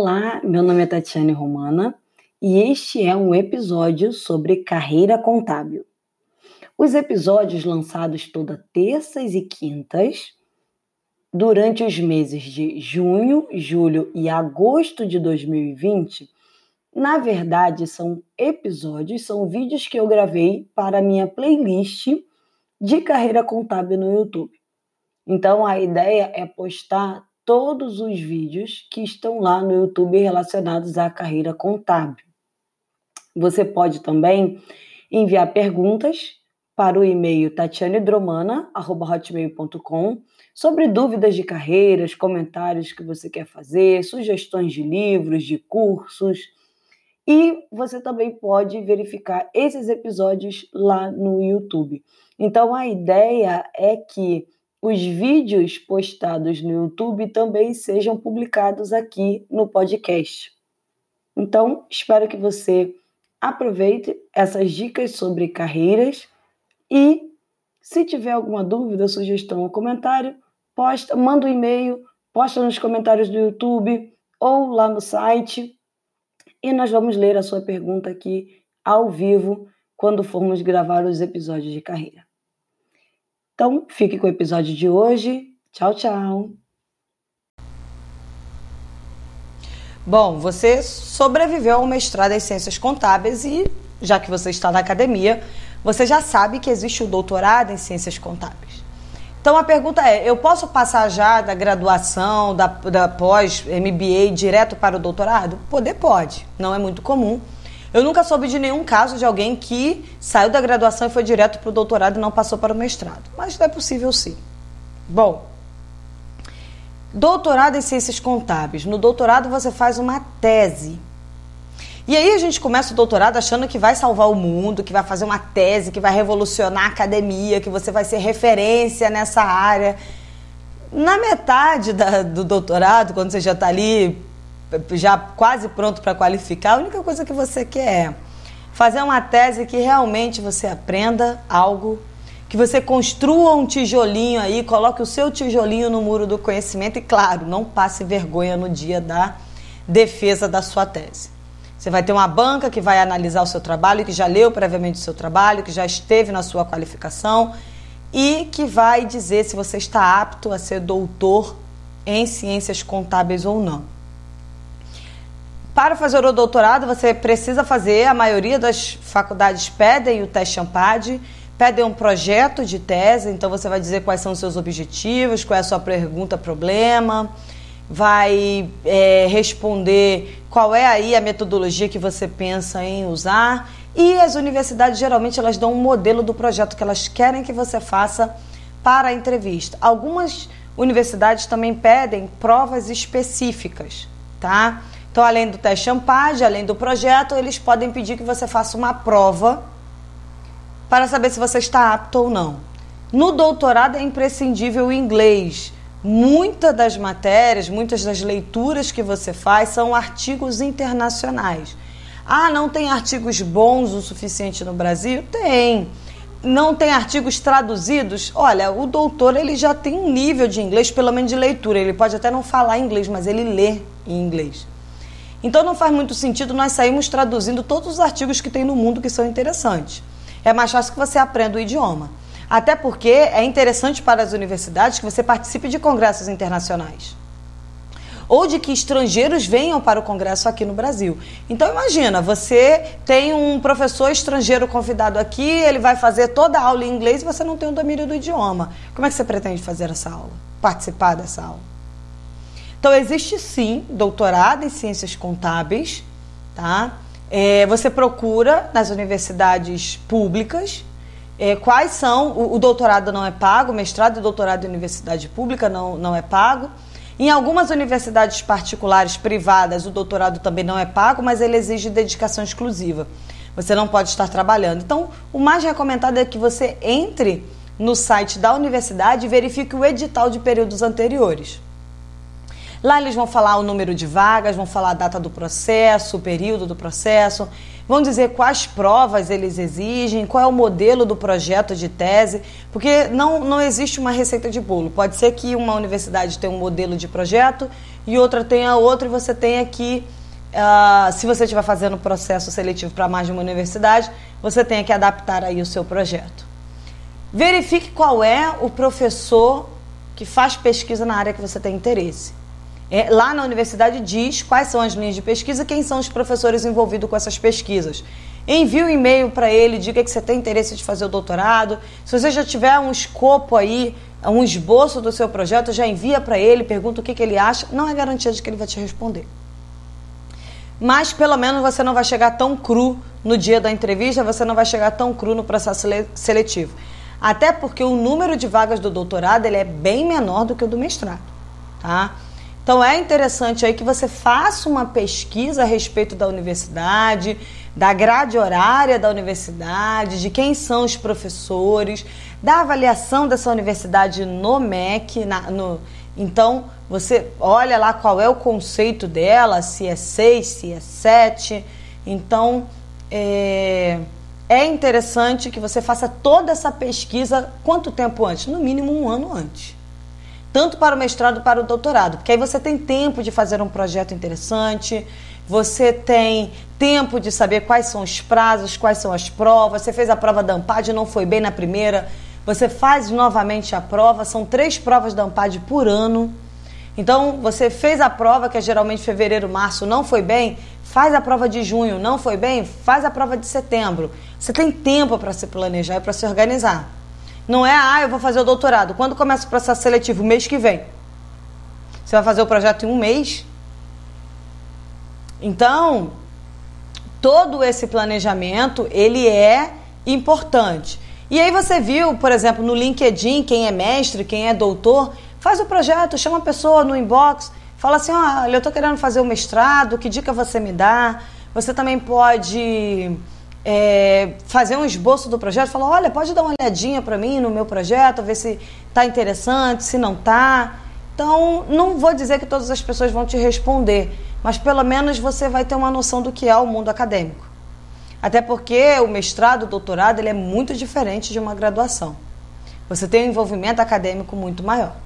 Olá, meu nome é Tatiane Romana e este é um episódio sobre carreira contábil. Os episódios lançados toda terças e quintas durante os meses de junho, julho e agosto de 2020, na verdade são episódios, são vídeos que eu gravei para minha playlist de carreira contábil no YouTube. Então a ideia é postar todos os vídeos que estão lá no YouTube relacionados à carreira contábil. Você pode também enviar perguntas para o e-mail tatianedromana.hotmail.com sobre dúvidas de carreiras, comentários que você quer fazer, sugestões de livros, de cursos. E você também pode verificar esses episódios lá no YouTube. Então a ideia é que os vídeos postados no YouTube também sejam publicados aqui no podcast. Então, espero que você aproveite essas dicas sobre carreiras e se tiver alguma dúvida, sugestão ou comentário, posta, manda um e-mail, posta nos comentários do YouTube ou lá no site e nós vamos ler a sua pergunta aqui ao vivo quando formos gravar os episódios de carreira. Então, fique com o episódio de hoje. Tchau, tchau. Bom, você sobreviveu ao mestrado em Ciências Contábeis e, já que você está na academia, você já sabe que existe o doutorado em Ciências Contábeis. Então a pergunta é: eu posso passar já da graduação, da, da pós-MBA direto para o doutorado? Poder pode, não é muito comum. Eu nunca soube de nenhum caso de alguém que saiu da graduação e foi direto para o doutorado e não passou para o mestrado. Mas é possível sim. Bom, doutorado em ciências contábeis. No doutorado você faz uma tese. E aí a gente começa o doutorado achando que vai salvar o mundo, que vai fazer uma tese, que vai revolucionar a academia, que você vai ser referência nessa área. Na metade da, do doutorado, quando você já está ali já quase pronto para qualificar, a única coisa que você quer é fazer uma tese que realmente você aprenda algo, que você construa um tijolinho aí, coloque o seu tijolinho no muro do conhecimento e, claro, não passe vergonha no dia da defesa da sua tese. Você vai ter uma banca que vai analisar o seu trabalho, que já leu previamente o seu trabalho, que já esteve na sua qualificação e que vai dizer se você está apto a ser doutor em ciências contábeis ou não. Para fazer o doutorado, você precisa fazer, a maioria das faculdades pedem o teste Champad, pedem um projeto de tese, então você vai dizer quais são os seus objetivos, qual é a sua pergunta, problema, vai é, responder qual é aí a metodologia que você pensa em usar. E as universidades geralmente elas dão um modelo do projeto que elas querem que você faça para a entrevista. Algumas universidades também pedem provas específicas, tá? Então, além do teste Champage, além do projeto, eles podem pedir que você faça uma prova para saber se você está apto ou não. No doutorado é imprescindível o inglês. Muitas das matérias, muitas das leituras que você faz são artigos internacionais. Ah, não tem artigos bons o suficiente no Brasil? Tem. Não tem artigos traduzidos? Olha, o doutor ele já tem um nível de inglês, pelo menos de leitura. Ele pode até não falar inglês, mas ele lê em inglês. Então não faz muito sentido nós sairmos traduzindo todos os artigos que tem no mundo que são interessantes. É mais fácil que você aprenda o idioma. Até porque é interessante para as universidades que você participe de congressos internacionais. Ou de que estrangeiros venham para o congresso aqui no Brasil. Então imagina, você tem um professor estrangeiro convidado aqui, ele vai fazer toda a aula em inglês e você não tem o domínio do idioma. Como é que você pretende fazer essa aula? Participar dessa aula? Então, existe sim doutorado em ciências contábeis, tá? É, você procura nas universidades públicas é, quais são. O, o, doutorado não é pago, mestrado e doutorado em universidade pública não, não é pago. Em algumas universidades particulares, privadas, o doutorado também não é pago, mas ele exige dedicação exclusiva. Você não pode estar trabalhando. Então, o mais recomendado é que você entre no site da universidade e verifique o edital de períodos anteriores. Lá eles vão falar o número de vagas, vão falar a data do processo, o período do processo, vão dizer quais provas eles exigem, qual é o modelo do projeto de tese, porque não, não existe uma receita de bolo. Pode ser que uma universidade tenha um modelo de projeto e outra tenha outro, e você tenha que, uh, se você estiver fazendo processo seletivo para mais de uma universidade, você tenha que adaptar aí o seu projeto. Verifique qual é o professor que faz pesquisa na área que você tem interesse. É, lá na universidade diz quais são as linhas de pesquisa, quem são os professores envolvidos com essas pesquisas. Envie um e-mail para ele, diga que você tem interesse de fazer o doutorado. Se você já tiver um escopo aí, um esboço do seu projeto, já envia para ele, pergunta o que, que ele acha. Não é garantia de que ele vai te responder. Mas pelo menos você não vai chegar tão cru no dia da entrevista, você não vai chegar tão cru no processo seletivo. Até porque o número de vagas do doutorado ele é bem menor do que o do mestrado, tá? Então é interessante aí que você faça uma pesquisa a respeito da universidade, da grade horária da universidade, de quem são os professores, da avaliação dessa universidade no MEC, na, no, então você olha lá qual é o conceito dela, se é 6, se é 7. Então é, é interessante que você faça toda essa pesquisa quanto tempo antes? No mínimo um ano antes tanto para o mestrado para o doutorado, porque aí você tem tempo de fazer um projeto interessante, você tem tempo de saber quais são os prazos, quais são as provas. Você fez a prova da AMPAD, não foi bem na primeira, você faz novamente a prova, são três provas da AMPAD por ano. Então, você fez a prova, que é geralmente fevereiro, março, não foi bem, faz a prova de junho, não foi bem, faz a prova de setembro. Você tem tempo para se planejar e para se organizar. Não é, ah, eu vou fazer o doutorado. Quando começa o processo seletivo? Mês que vem. Você vai fazer o projeto em um mês? Então, todo esse planejamento, ele é importante. E aí você viu, por exemplo, no LinkedIn, quem é mestre, quem é doutor, faz o projeto, chama a pessoa no inbox, fala assim, olha, eu estou querendo fazer o mestrado, que dica você me dá? Você também pode é, fazer um esboço do projeto, falar, olha, pode dar uma olhadinha para mim no meu projeto, ver se está interessante, se não está. Então, não vou dizer que todas as pessoas vão te responder, mas pelo menos você vai ter uma noção do que é o mundo acadêmico. Até porque o mestrado, o doutorado, ele é muito diferente de uma graduação. Você tem um envolvimento acadêmico muito maior.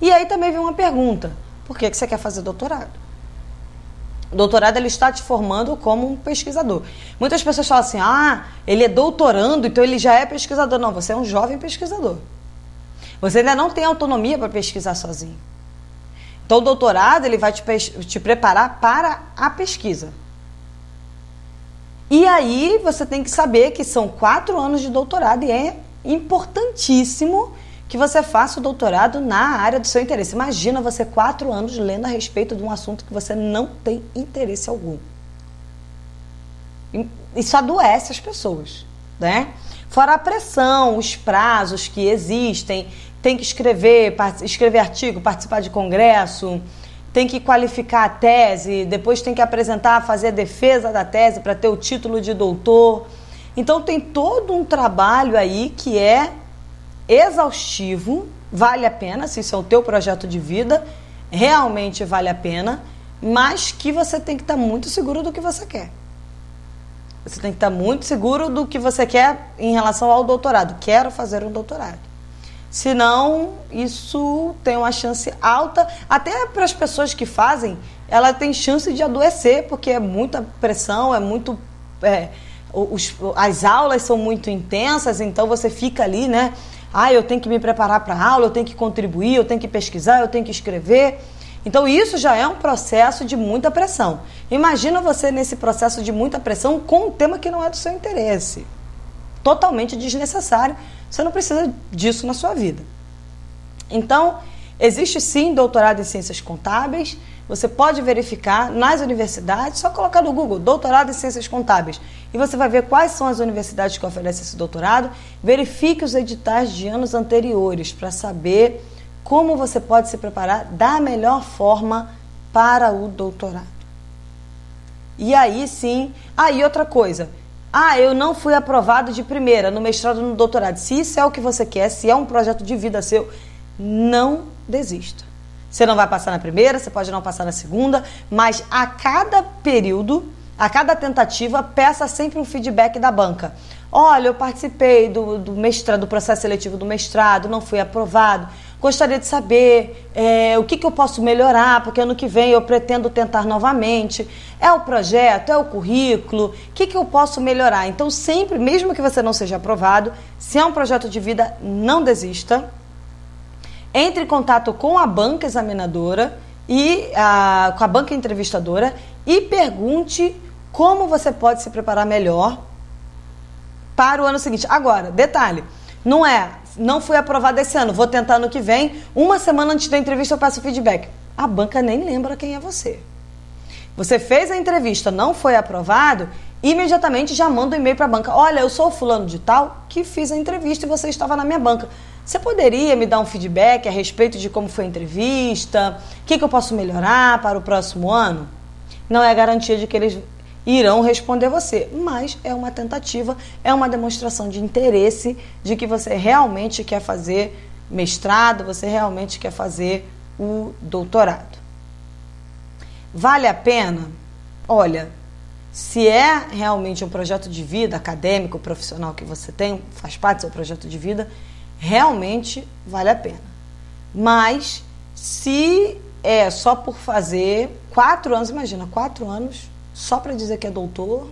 E aí também vem uma pergunta: por que, que você quer fazer doutorado? O doutorado ele está te formando como um pesquisador. Muitas pessoas falam assim: ah, ele é doutorando, então ele já é pesquisador. Não, você é um jovem pesquisador. Você ainda não tem autonomia para pesquisar sozinho. Então, o doutorado ele vai te, te preparar para a pesquisa. E aí você tem que saber que são quatro anos de doutorado e é importantíssimo que você faça o doutorado na área do seu interesse. Imagina você quatro anos lendo a respeito de um assunto que você não tem interesse algum. Isso adoece as pessoas, né? Fora a pressão, os prazos que existem, tem que escrever, escrever artigo, participar de congresso, tem que qualificar a tese, depois tem que apresentar, fazer a defesa da tese para ter o título de doutor. Então tem todo um trabalho aí que é exaustivo, vale a pena, se isso é o teu projeto de vida, realmente vale a pena, mas que você tem que estar muito seguro do que você quer. Você tem que estar muito seguro do que você quer em relação ao doutorado. Quero fazer um doutorado. Senão, isso tem uma chance alta, até para as pessoas que fazem, ela tem chance de adoecer, porque é muita pressão, é muito. É, os, as aulas são muito intensas, então você fica ali, né? Ah, eu tenho que me preparar para a aula, eu tenho que contribuir, eu tenho que pesquisar, eu tenho que escrever. Então isso já é um processo de muita pressão. Imagina você nesse processo de muita pressão com um tema que não é do seu interesse. Totalmente desnecessário. Você não precisa disso na sua vida. Então, existe sim doutorado em ciências contábeis. Você pode verificar nas universidades, só colocar no Google doutorado em ciências contábeis e você vai ver quais são as universidades que oferecem esse doutorado. Verifique os editais de anos anteriores para saber como você pode se preparar da melhor forma para o doutorado. E aí sim, aí ah, outra coisa. Ah, eu não fui aprovado de primeira no mestrado no doutorado. Se isso é o que você quer, se é um projeto de vida seu, não desista. Você não vai passar na primeira, você pode não passar na segunda, mas a cada período, a cada tentativa, peça sempre um feedback da banca. Olha, eu participei do, do mestrado, do processo seletivo do mestrado, não fui aprovado. Gostaria de saber é, o que, que eu posso melhorar, porque ano que vem eu pretendo tentar novamente. É o projeto, é o currículo, o que, que eu posso melhorar? Então, sempre, mesmo que você não seja aprovado, se é um projeto de vida, não desista. Entre em contato com a banca examinadora e a, com a banca entrevistadora e pergunte como você pode se preparar melhor para o ano seguinte. Agora, detalhe, não é, não fui aprovado esse ano, vou tentar ano que vem, uma semana antes da entrevista eu peço feedback. A banca nem lembra quem é você. Você fez a entrevista, não foi aprovado, imediatamente já manda um e-mail para a banca. Olha, eu sou o fulano de tal que fiz a entrevista e você estava na minha banca. Você poderia me dar um feedback a respeito de como foi a entrevista? O que, que eu posso melhorar para o próximo ano? Não é garantia de que eles irão responder você, mas é uma tentativa, é uma demonstração de interesse de que você realmente quer fazer mestrado, você realmente quer fazer o doutorado. Vale a pena? Olha, se é realmente um projeto de vida acadêmico, profissional que você tem, faz parte do seu projeto de vida, realmente vale a pena. Mas se é só por fazer quatro anos, imagina, quatro anos só para dizer que é doutor?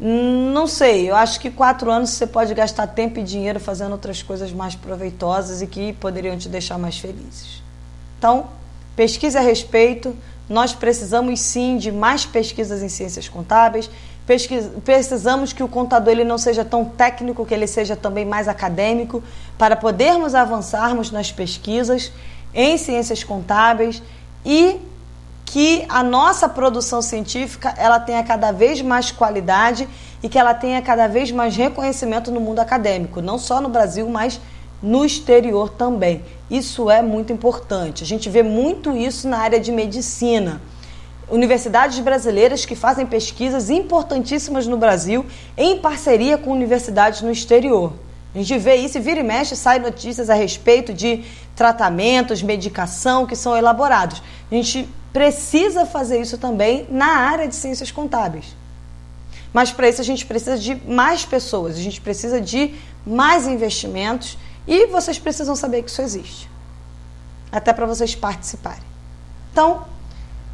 Não sei, eu acho que quatro anos você pode gastar tempo e dinheiro fazendo outras coisas mais proveitosas e que poderiam te deixar mais felizes. Então, pesquise a respeito. Nós precisamos sim de mais pesquisas em ciências contábeis. Precisamos que o contador ele não seja tão técnico, que ele seja também mais acadêmico, para podermos avançarmos nas pesquisas em ciências contábeis e que a nossa produção científica ela tenha cada vez mais qualidade e que ela tenha cada vez mais reconhecimento no mundo acadêmico, não só no Brasil, mas no exterior também. Isso é muito importante. A gente vê muito isso na área de medicina. Universidades brasileiras que fazem pesquisas importantíssimas no Brasil em parceria com universidades no exterior. A gente vê isso e vira e mexe, sai notícias a respeito de tratamentos, medicação que são elaborados. A gente precisa fazer isso também na área de ciências contábeis. Mas para isso a gente precisa de mais pessoas, a gente precisa de mais investimentos e vocês precisam saber que isso existe. Até para vocês participarem. Então,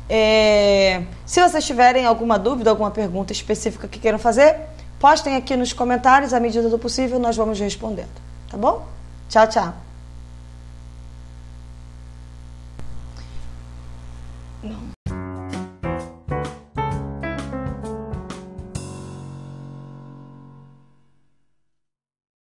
é, se vocês tiverem alguma dúvida, alguma pergunta específica que queiram fazer, postem aqui nos comentários, à medida do possível nós vamos respondendo. Tá bom? Tchau, tchau.